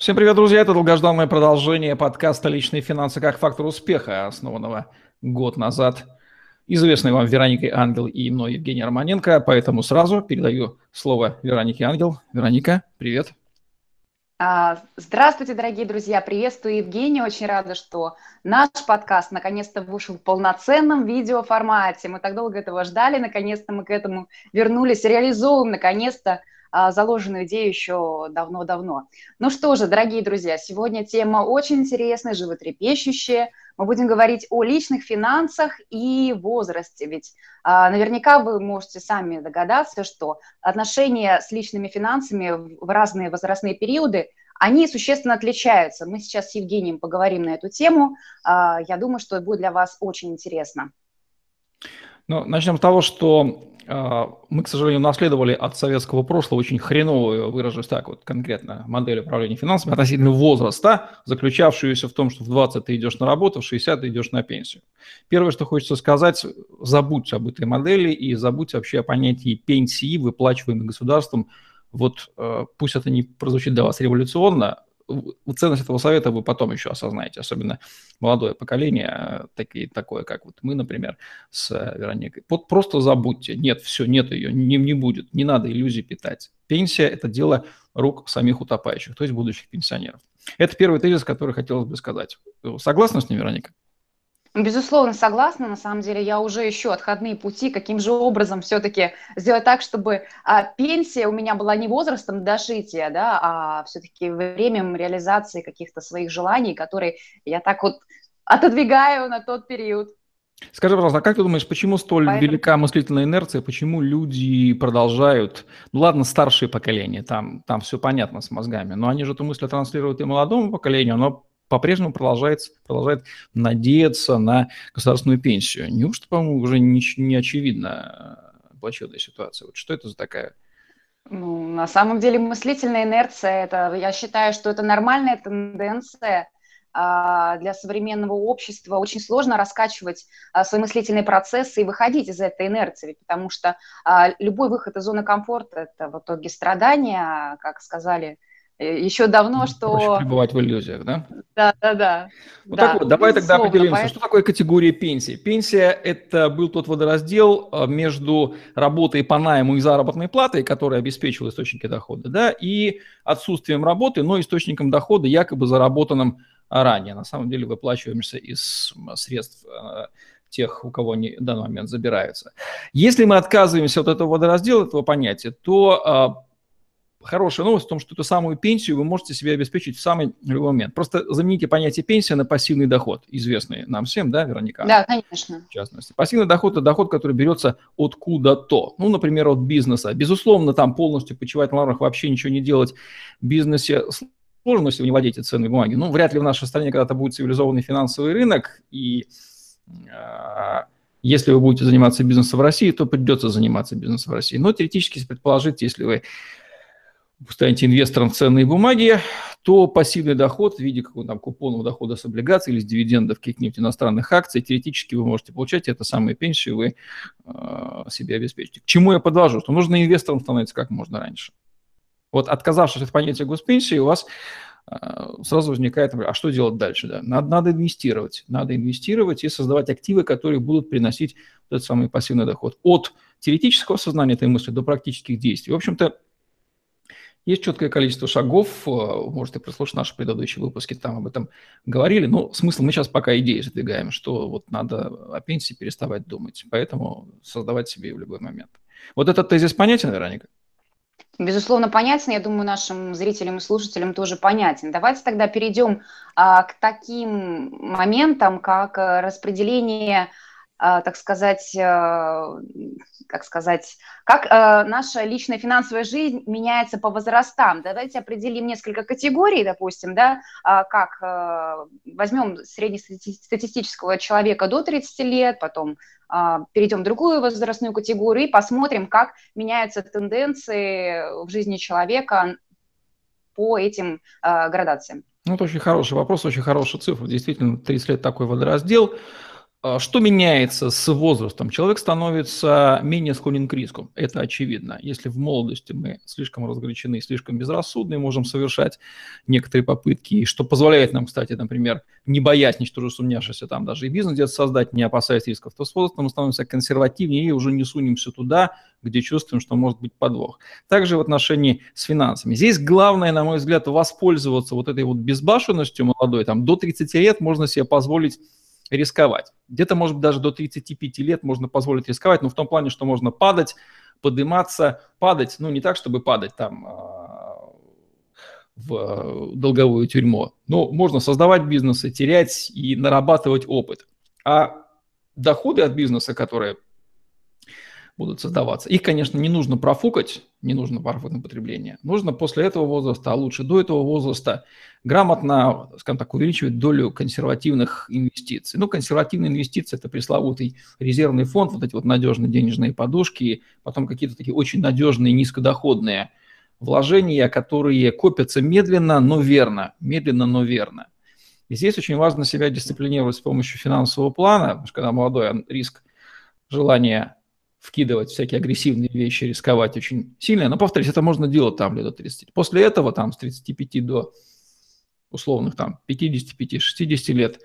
Всем привет, друзья! Это долгожданное продолжение подкаста «Личные финансы как фактор успеха», основанного год назад известной вам Вероникой Ангел и мной Евгений Романенко. Поэтому сразу передаю слово Веронике Ангел. Вероника, привет! А, здравствуйте, дорогие друзья! Приветствую Евгения. Очень рада, что наш подкаст наконец-то вышел в полноценном видеоформате. Мы так долго этого ждали, наконец-то мы к этому вернулись, реализовываем наконец-то заложенную идею еще давно-давно. Ну что же, дорогие друзья, сегодня тема очень интересная, животрепещущая. Мы будем говорить о личных финансах и возрасте, ведь а, наверняка вы можете сами догадаться, что отношения с личными финансами в разные возрастные периоды они существенно отличаются. Мы сейчас с Евгением поговорим на эту тему. А, я думаю, что это будет для вас очень интересно. Ну, начнем с того, что а, мы, к сожалению, наследовали от советского прошлого очень хреновую, выражусь так вот конкретно, модель управления финансами относительно возраста, заключавшуюся в том, что в 20 ты идешь на работу, в 60 ты идешь на пенсию. Первое, что хочется сказать, забудьте об этой модели и забудьте вообще о понятии пенсии, выплачиваемой государством. Вот э, пусть это не прозвучит для вас революционно, ценность этого совета вы потом еще осознаете, особенно молодое поколение, такие, такое, как вот мы, например, с Вероникой. Вот просто забудьте, нет, все, нет ее, не, не будет, не надо иллюзий питать. Пенсия – это дело рук самих утопающих, то есть будущих пенсионеров. Это первый тезис, который хотелось бы сказать. Согласны с ним, Вероника? Безусловно, согласна. На самом деле, я уже ищу отходные пути, каким же образом все-таки сделать так, чтобы а, пенсия у меня была не возрастом дожития, да, а все-таки временем реализации каких-то своих желаний, которые я так вот отодвигаю на тот период. Скажи, пожалуйста, а как ты думаешь, почему столь Поэтому... велика мыслительная инерция, почему люди продолжают, ну ладно, старшее поколение, там, там все понятно с мозгами, но они же эту мысль транслируют и молодому поколению, но по-прежнему продолжает, продолжает надеяться на государственную пенсию. Неужто, по-моему, уже не, не очевидна плачевная ситуация? Вот что это за такая ну, на самом деле мыслительная инерция, это, я считаю, что это нормальная тенденция а, для современного общества. Очень сложно раскачивать а, свои мыслительные процессы и выходить из этой инерции, потому что а, любой выход из зоны комфорта – это в итоге страдания, как сказали Э, еще давно, что... Проще пребывать в иллюзиях, да? Да, да, да. Вот да, так вот, давай тогда определимся, поэтому... что такое категория пенсии. Пенсия – это был тот водораздел э, между работой по найму и заработной платой, которая обеспечивала источники дохода, да, и отсутствием работы, но источником дохода, якобы заработанным ранее. На самом деле выплачиваемся из средств э, тех, у кого они в данный момент забираются. Если мы отказываемся от этого водораздела, этого понятия, то хорошая новость в том, что эту самую пенсию вы можете себе обеспечить в самый любой момент. Просто замените понятие пенсия на пассивный доход, известный нам всем, да, Вероника? Да, конечно. В частности. Пассивный доход – это доход, который берется откуда-то. Ну, например, от бизнеса. Безусловно, там полностью почивать на лаврах, вообще ничего не делать в бизнесе сложно, если вы не владеете ценной бумаги. Ну, вряд ли в нашей стране когда-то будет цивилизованный финансовый рынок, и э, если вы будете заниматься бизнесом в России, то придется заниматься бизнесом в России. Но теоретически предположить, если вы станете инвестором в ценные бумаги, то пассивный доход в виде какого-то там купонного дохода с облигаций или с дивидендов каких-нибудь иностранных акций, теоретически вы можете получать это самые пенсию, вы э, себе обеспечите. К чему я подвожу? Что нужно инвестором становиться как можно раньше. Вот отказавшись от понятия госпенсии, у вас э, сразу возникает, а что делать дальше? Да? Надо, надо инвестировать. Надо инвестировать и создавать активы, которые будут приносить этот самый пассивный доход. От теоретического сознания этой мысли до практических действий. В общем-то, есть четкое количество шагов, э, можете прослушать наши предыдущие выпуски, там об этом говорили. Но смысл мы сейчас пока идеи задвигаем, что вот надо о пенсии переставать думать, поэтому создавать себе в любой момент. Вот этот тезис понятен, Вероника? Безусловно, понятен. Я думаю, нашим зрителям и слушателям тоже понятен. Давайте тогда перейдем а, к таким моментам, как э, распределение так сказать, э, как сказать, как э, наша личная финансовая жизнь меняется по возрастам. Давайте определим несколько категорий, допустим, да, а, как возьмем среднестатистического человека до 30 лет, потом а, перейдем в другую возрастную категорию и посмотрим, как меняются тенденции в жизни человека по этим градациям. Ну, это очень хороший вопрос, очень хорошая цифра. Действительно, 30 лет такой водораздел. А что меняется с возрастом? Человек становится менее склонен к риску. Это очевидно. Если в молодости мы слишком разгорячены, слишком безрассудны, можем совершать некоторые попытки, что позволяет нам, кстати, например, не боясь ничего сумняшися там даже и бизнес где-то создать, не опасаясь рисков, то с возрастом мы становимся консервативнее и уже не сунемся туда, где чувствуем, что может быть подвох. Также в отношении с финансами. Здесь главное, на мой взгляд, воспользоваться вот этой вот безбашенностью молодой. Там до 30 лет можно себе позволить рисковать. Где-то, может быть, даже до 35 лет можно позволить рисковать, но в том плане, что можно падать, подниматься, падать, ну, не так, чтобы падать там а, в долговую тюрьму, но можно создавать бизнесы, терять и нарабатывать опыт. А доходы от бизнеса, которые будут создаваться. Их, конечно, не нужно профукать, не нужно профукать потребление. Нужно после этого возраста, а лучше до этого возраста, грамотно, скажем так, увеличивать долю консервативных инвестиций. Ну, консервативные инвестиции – это пресловутый резервный фонд, вот эти вот надежные денежные подушки, потом какие-то такие очень надежные низкодоходные вложения, которые копятся медленно, но верно. Медленно, но верно. И здесь очень важно себя дисциплинировать с помощью финансового плана, потому что когда молодой риск, желание вкидывать всякие агрессивные вещи, рисковать очень сильно. Но, повторюсь, это можно делать там лет до 30. После этого, там, с 35 до условных там 55-60 лет,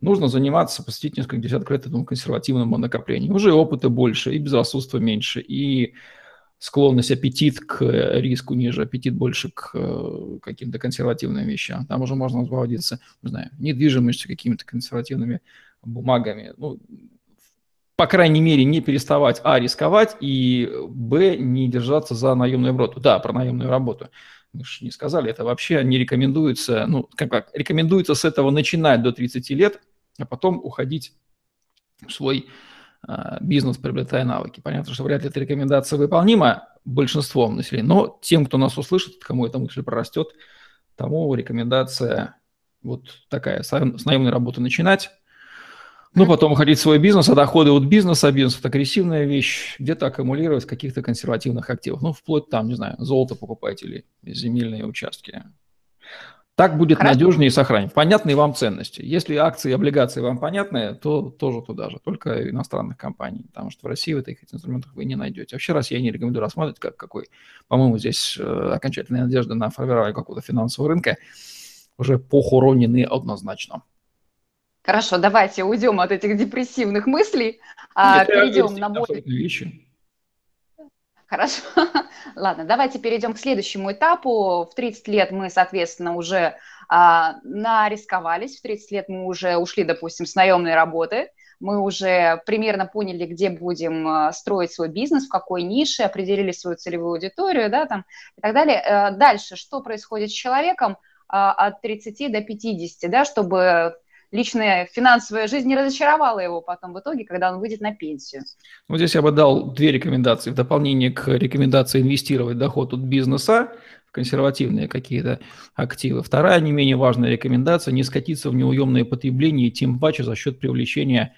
нужно заниматься, посвятить несколько десятков лет этому консервативному накоплению. Уже опыта больше, и безрассудства меньше, и склонность, аппетит к риску ниже, аппетит больше к э, каким-то консервативным вещам. Там уже можно обзаводиться, не знаю, недвижимостью, какими-то консервативными бумагами. Ну, по крайней мере, не переставать, а, рисковать, и, б, не держаться за наемную работу. Да, про наемную работу. Мы же не сказали, это вообще не рекомендуется, ну, как, как рекомендуется с этого начинать до 30 лет, а потом уходить в свой э, бизнес, приобретая навыки. Понятно, что вряд ли эта рекомендация выполнима большинством населения, но тем, кто нас услышит, кому эта мысль прорастет, тому рекомендация вот такая, с наемной работы начинать, ну, потом уходить в свой бизнес, а доходы от бизнеса, бизнес – это агрессивная вещь, где-то аккумулировать каких-то консервативных активов. Ну, вплоть там, не знаю, золото покупать или земельные участки. Так будет Хорошо. надежнее и сохранить. Понятные вам ценности. Если акции и облигации вам понятны, то тоже туда же, только иностранных компаний, потому что в России в этих инструментах вы не найдете. Вообще Россия я не рекомендую рассматривать как какой, по-моему, здесь э, окончательная надежда на формирование какого-то финансового рынка уже похоронены однозначно. Хорошо, давайте уйдем от этих депрессивных мыслей, а перейдем на более... Вещи. Хорошо. Ладно, давайте перейдем к следующему этапу. В 30 лет мы, соответственно, уже а, нарисковались, в 30 лет мы уже ушли, допустим, с наемной работы, мы уже примерно поняли, где будем а, строить свой бизнес, в какой нише, определили свою целевую аудиторию, да, там, и так далее. Э, дальше, что происходит с человеком а, от 30 до 50, да, чтобы личная финансовая жизнь не разочаровала его потом в итоге, когда он выйдет на пенсию. Вот здесь я бы дал две рекомендации. В дополнение к рекомендации инвестировать доход от бизнеса в консервативные какие-то активы. Вторая, не менее важная рекомендация – не скатиться в неуемное потребление, тем паче за счет привлечения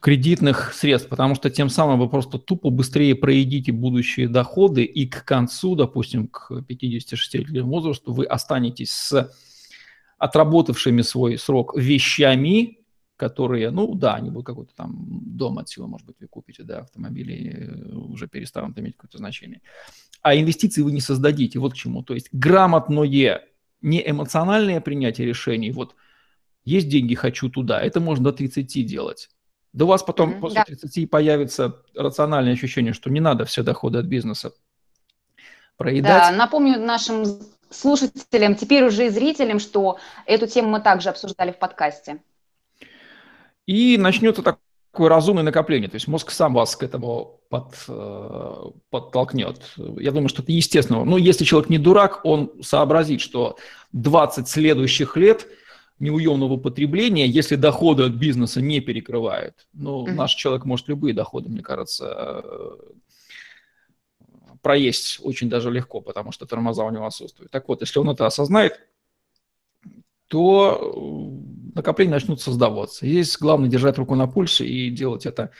кредитных средств, потому что тем самым вы просто тупо быстрее проедите будущие доходы, и к концу, допустим, к 56-летнему возрасту вы останетесь с отработавшими свой срок вещами, которые, ну да, они будут какой-то там дом отсюда, может быть, вы купите, да, автомобили э, уже перестанут иметь какое-то значение. А инвестиции вы не создадите, вот к чему. То есть грамотное, не эмоциональное принятие решений, вот есть деньги, хочу туда, это можно до 30 делать. Да у вас потом mm-hmm, после да. 30 появится рациональное ощущение, что не надо все доходы от бизнеса проедать. Да, напомню нашим слушателям, теперь уже и зрителям, что эту тему мы также обсуждали в подкасте. И начнется такое разумное накопление, то есть мозг сам вас к этому под, э, подтолкнет. Я думаю, что это естественно. Но если человек не дурак, он сообразит, что 20 следующих лет неуемного потребления, если доходы от бизнеса не перекрывают. Ну, mm-hmm. наш человек может любые доходы, мне кажется, проесть очень даже легко, потому что тормоза у него отсутствуют. Так вот, если он это осознает, то э, накопления начнут создаваться. Здесь главное держать руку на пульсе и делать это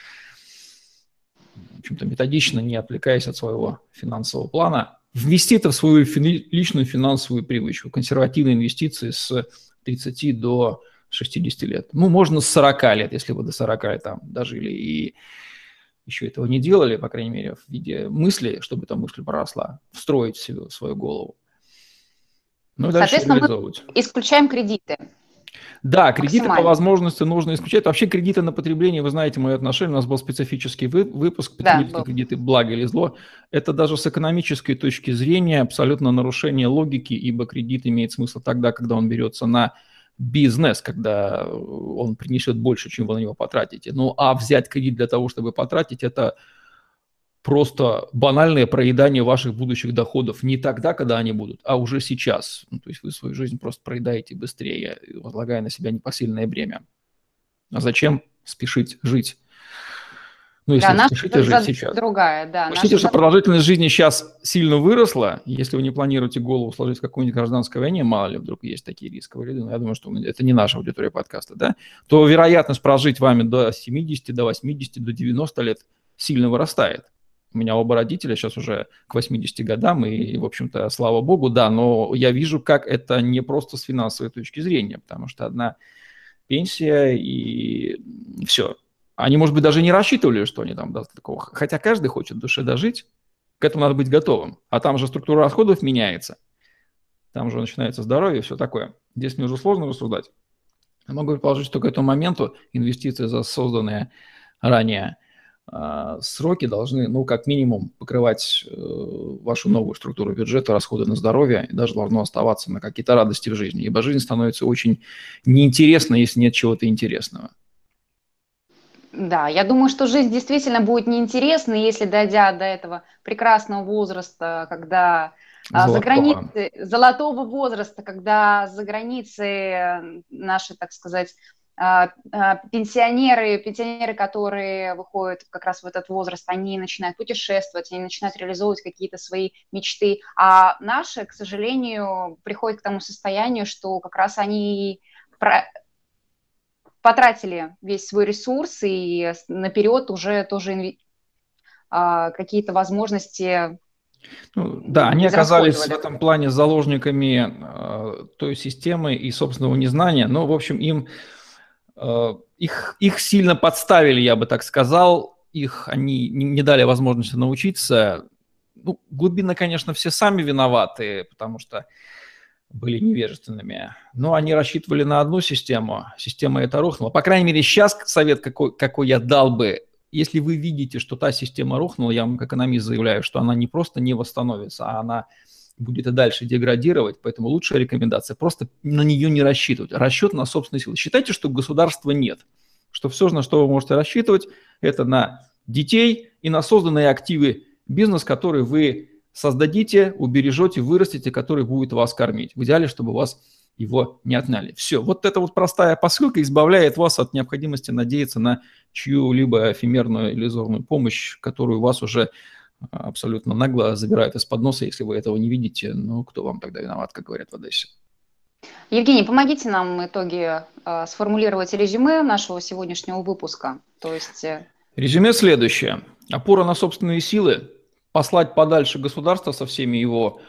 в общем-то, методично, не отвлекаясь от своего финансового плана. Ввести это в свою фи- личную финансовую привычку. Консервативные инвестиции с 30 до 60 лет. Ну, можно с 40 лет, если вы до 40 лет там дожили и еще этого не делали, по крайней мере, в виде мысли, чтобы эта мысль поросла, встроить в свою, в свою голову. Ну и дальше Соответственно, мы исключаем кредиты. Да, кредиты по возможности нужно исключать. Вообще кредиты на потребление, вы знаете мое отношение, у нас был специфический вы, выпуск потребительские да, кредиты благо или зло. Это даже с экономической точки зрения абсолютно нарушение логики, ибо кредит имеет смысл тогда, когда он берется на бизнес, когда он принесет больше, чем вы на него потратите. Ну а взять кредит для того, чтобы потратить, это просто банальное проедание ваших будущих доходов не тогда, когда они будут, а уже сейчас. Ну, то есть вы свою жизнь просто проедаете быстрее, возлагая на себя непосильное бремя. А зачем спешить жить? Ну, если да, спешите жить сейчас. Другая, да. Учтите, что продолжительность жизни сейчас сильно выросла. Если вы не планируете голову сложить в какой-нибудь гражданской войне, мало ли вдруг есть такие рисковые ряды, но я думаю, что это не наша аудитория подкаста, да, то вероятность прожить вами до 70, до 80, до 90 лет сильно вырастает. У меня оба родителя сейчас уже к 80 годам, и, в общем-то, слава богу, да, но я вижу, как это не просто с финансовой точки зрения, потому что одна пенсия и все. Они, может быть, даже не рассчитывали, что они там даст такого. Хотя каждый хочет в душе дожить, к этому надо быть готовым. А там же структура расходов меняется. Там же начинается здоровье и все такое. Здесь мне уже сложно рассуждать. Я могу предположить, что к этому моменту инвестиции за созданные ранее – а, сроки должны, ну, как минимум, покрывать э, вашу новую структуру бюджета, расходы на здоровье, и даже должно оставаться на какие-то радости в жизни. Ибо жизнь становится очень неинтересной, если нет чего-то интересного. Да, я думаю, что жизнь действительно будет неинтересной, если, дойдя до этого прекрасного возраста, когда а, Золотого. за границей, золотого возраста, когда за границей наши, так сказать, а, а, пенсионеры, пенсионеры, которые выходят как раз в этот возраст, они начинают путешествовать, они начинают реализовывать какие-то свои мечты, а наши, к сожалению, приходят к тому состоянию, что как раз они. Потратили весь свой ресурс и наперед уже тоже инв... А, какие-то возможности ну, да, они оказались в этом плане заложниками э, той системы и собственного незнания, но, в общем, им Э, их, их сильно подставили, я бы так сказал. Их они не, не дали возможности научиться. Ну, глубинно, конечно, все сами виноваты, потому что были невежественными. Но они рассчитывали на одну систему. Система эта рухнула. По крайней мере, сейчас совет, какой, какой я дал бы, если вы видите, что та система рухнула, я вам как экономист заявляю, что она не просто не восстановится, а она будет и дальше деградировать, поэтому лучшая рекомендация просто на нее не рассчитывать. Расчет на собственные силы. Считайте, что государства нет, что все, на что вы можете рассчитывать, это на детей и на созданные активы бизнес, который вы создадите, убережете, вырастите, который будет вас кормить. В идеале, чтобы вас его не отняли. Все, вот эта вот простая посылка избавляет вас от необходимости надеяться на чью-либо эфемерную иллюзорную помощь, которую вас уже абсолютно нагло забирают из-под носа, если вы этого не видите. Ну, кто вам тогда виноват, как говорят в Одессе? Евгений, помогите нам в итоге э, сформулировать резюме нашего сегодняшнего выпуска. То есть... Э, резюме следующее. Опора на собственные силы, послать подальше государство со всеми его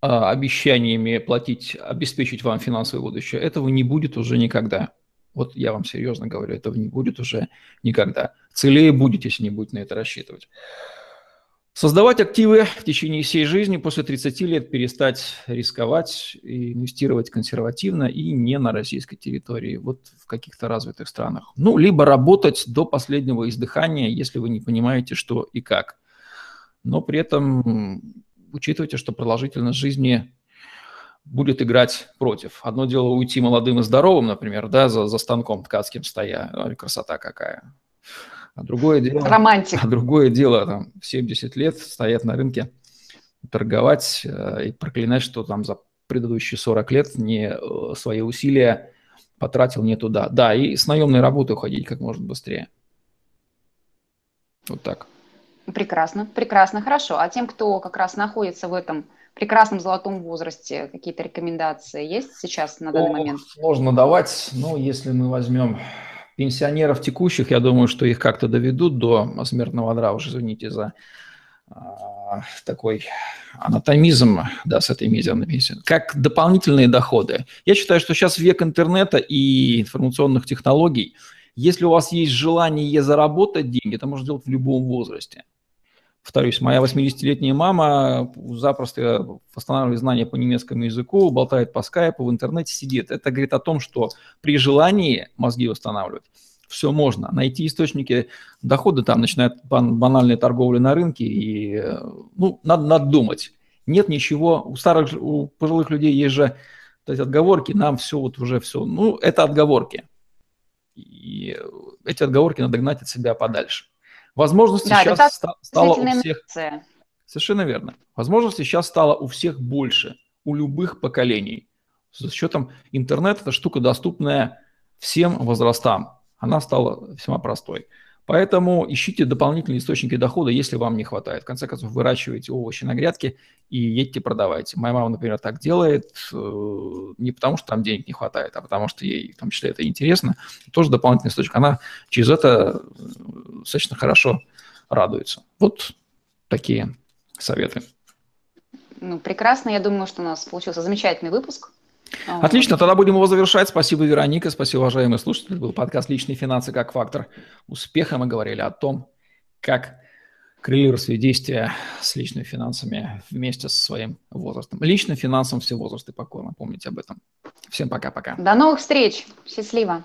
э, обещаниями платить, обеспечить вам финансовое будущее, этого не будет уже никогда. Вот я вам серьезно говорю, этого не будет уже никогда. Целее будет, если не будет на это рассчитывать. Создавать активы в течение всей жизни после 30 лет, перестать рисковать, инвестировать консервативно и не на российской территории, вот в каких-то развитых странах. Ну, либо работать до последнего издыхания, если вы не понимаете, что и как. Но при этом учитывайте, что продолжительность жизни будет играть против. Одно дело уйти молодым и здоровым, например, да, за, за станком ткацким стоя, красота какая. А другое дело... Романтик. А другое дело, там, в 70 лет стоять на рынке, торговать э, и проклинать, что там за предыдущие 40 лет не э, свои усилия потратил не туда. Да, и с наемной работы уходить как можно быстрее. Вот так. Прекрасно, прекрасно, хорошо. А тем, кто как раз находится в этом прекрасном золотом возрасте, какие-то рекомендации есть сейчас на данный О, момент? Сложно давать, но если мы возьмем Пенсионеров текущих, я думаю, что их как-то доведут до смертного одра, уж извините за а, такой анатомизм, да, с этой медианой как дополнительные доходы. Я считаю, что сейчас век интернета и информационных технологий. Если у вас есть желание заработать деньги, это можно сделать в любом возрасте. Повторюсь, моя 80-летняя мама запросто восстанавливает знания по немецкому языку, болтает по скайпу, в интернете сидит. Это говорит о том, что при желании мозги восстанавливать все можно. Найти источники дохода, там начинает банальная торговля на рынке, и, ну, надо, надо думать. Нет ничего, у старых, у пожилых людей есть же то есть отговорки, нам все вот уже все, ну, это отговорки. И эти отговорки надо гнать от себя подальше. Возможности да, сейчас ста- стало у всех... Инерция. Совершенно верно. Возможности сейчас стало у всех больше, у любых поколений. С учетом интернета эта штука доступная всем возрастам она стала весьма простой. Поэтому ищите дополнительные источники дохода, если вам не хватает. В конце концов, выращивайте овощи на грядке и едьте продавайте. Моя мама, например, так делает э, не потому, что там денег не хватает, а потому что ей, в том числе, это интересно. Тоже дополнительный источник. Она через это э, достаточно хорошо радуется. Вот такие советы. Ну, прекрасно. Я думаю, что у нас получился замечательный выпуск. Отлично, тогда будем его завершать. Спасибо, Вероника, спасибо, уважаемые слушатели. Это был подкаст «Личные финансы как фактор успеха». Мы говорили о том, как коррелировать свои действия с личными финансами вместе со своим возрастом. Личным финансам все возрасты покорно, помните об этом. Всем пока-пока. До новых встреч. Счастливо.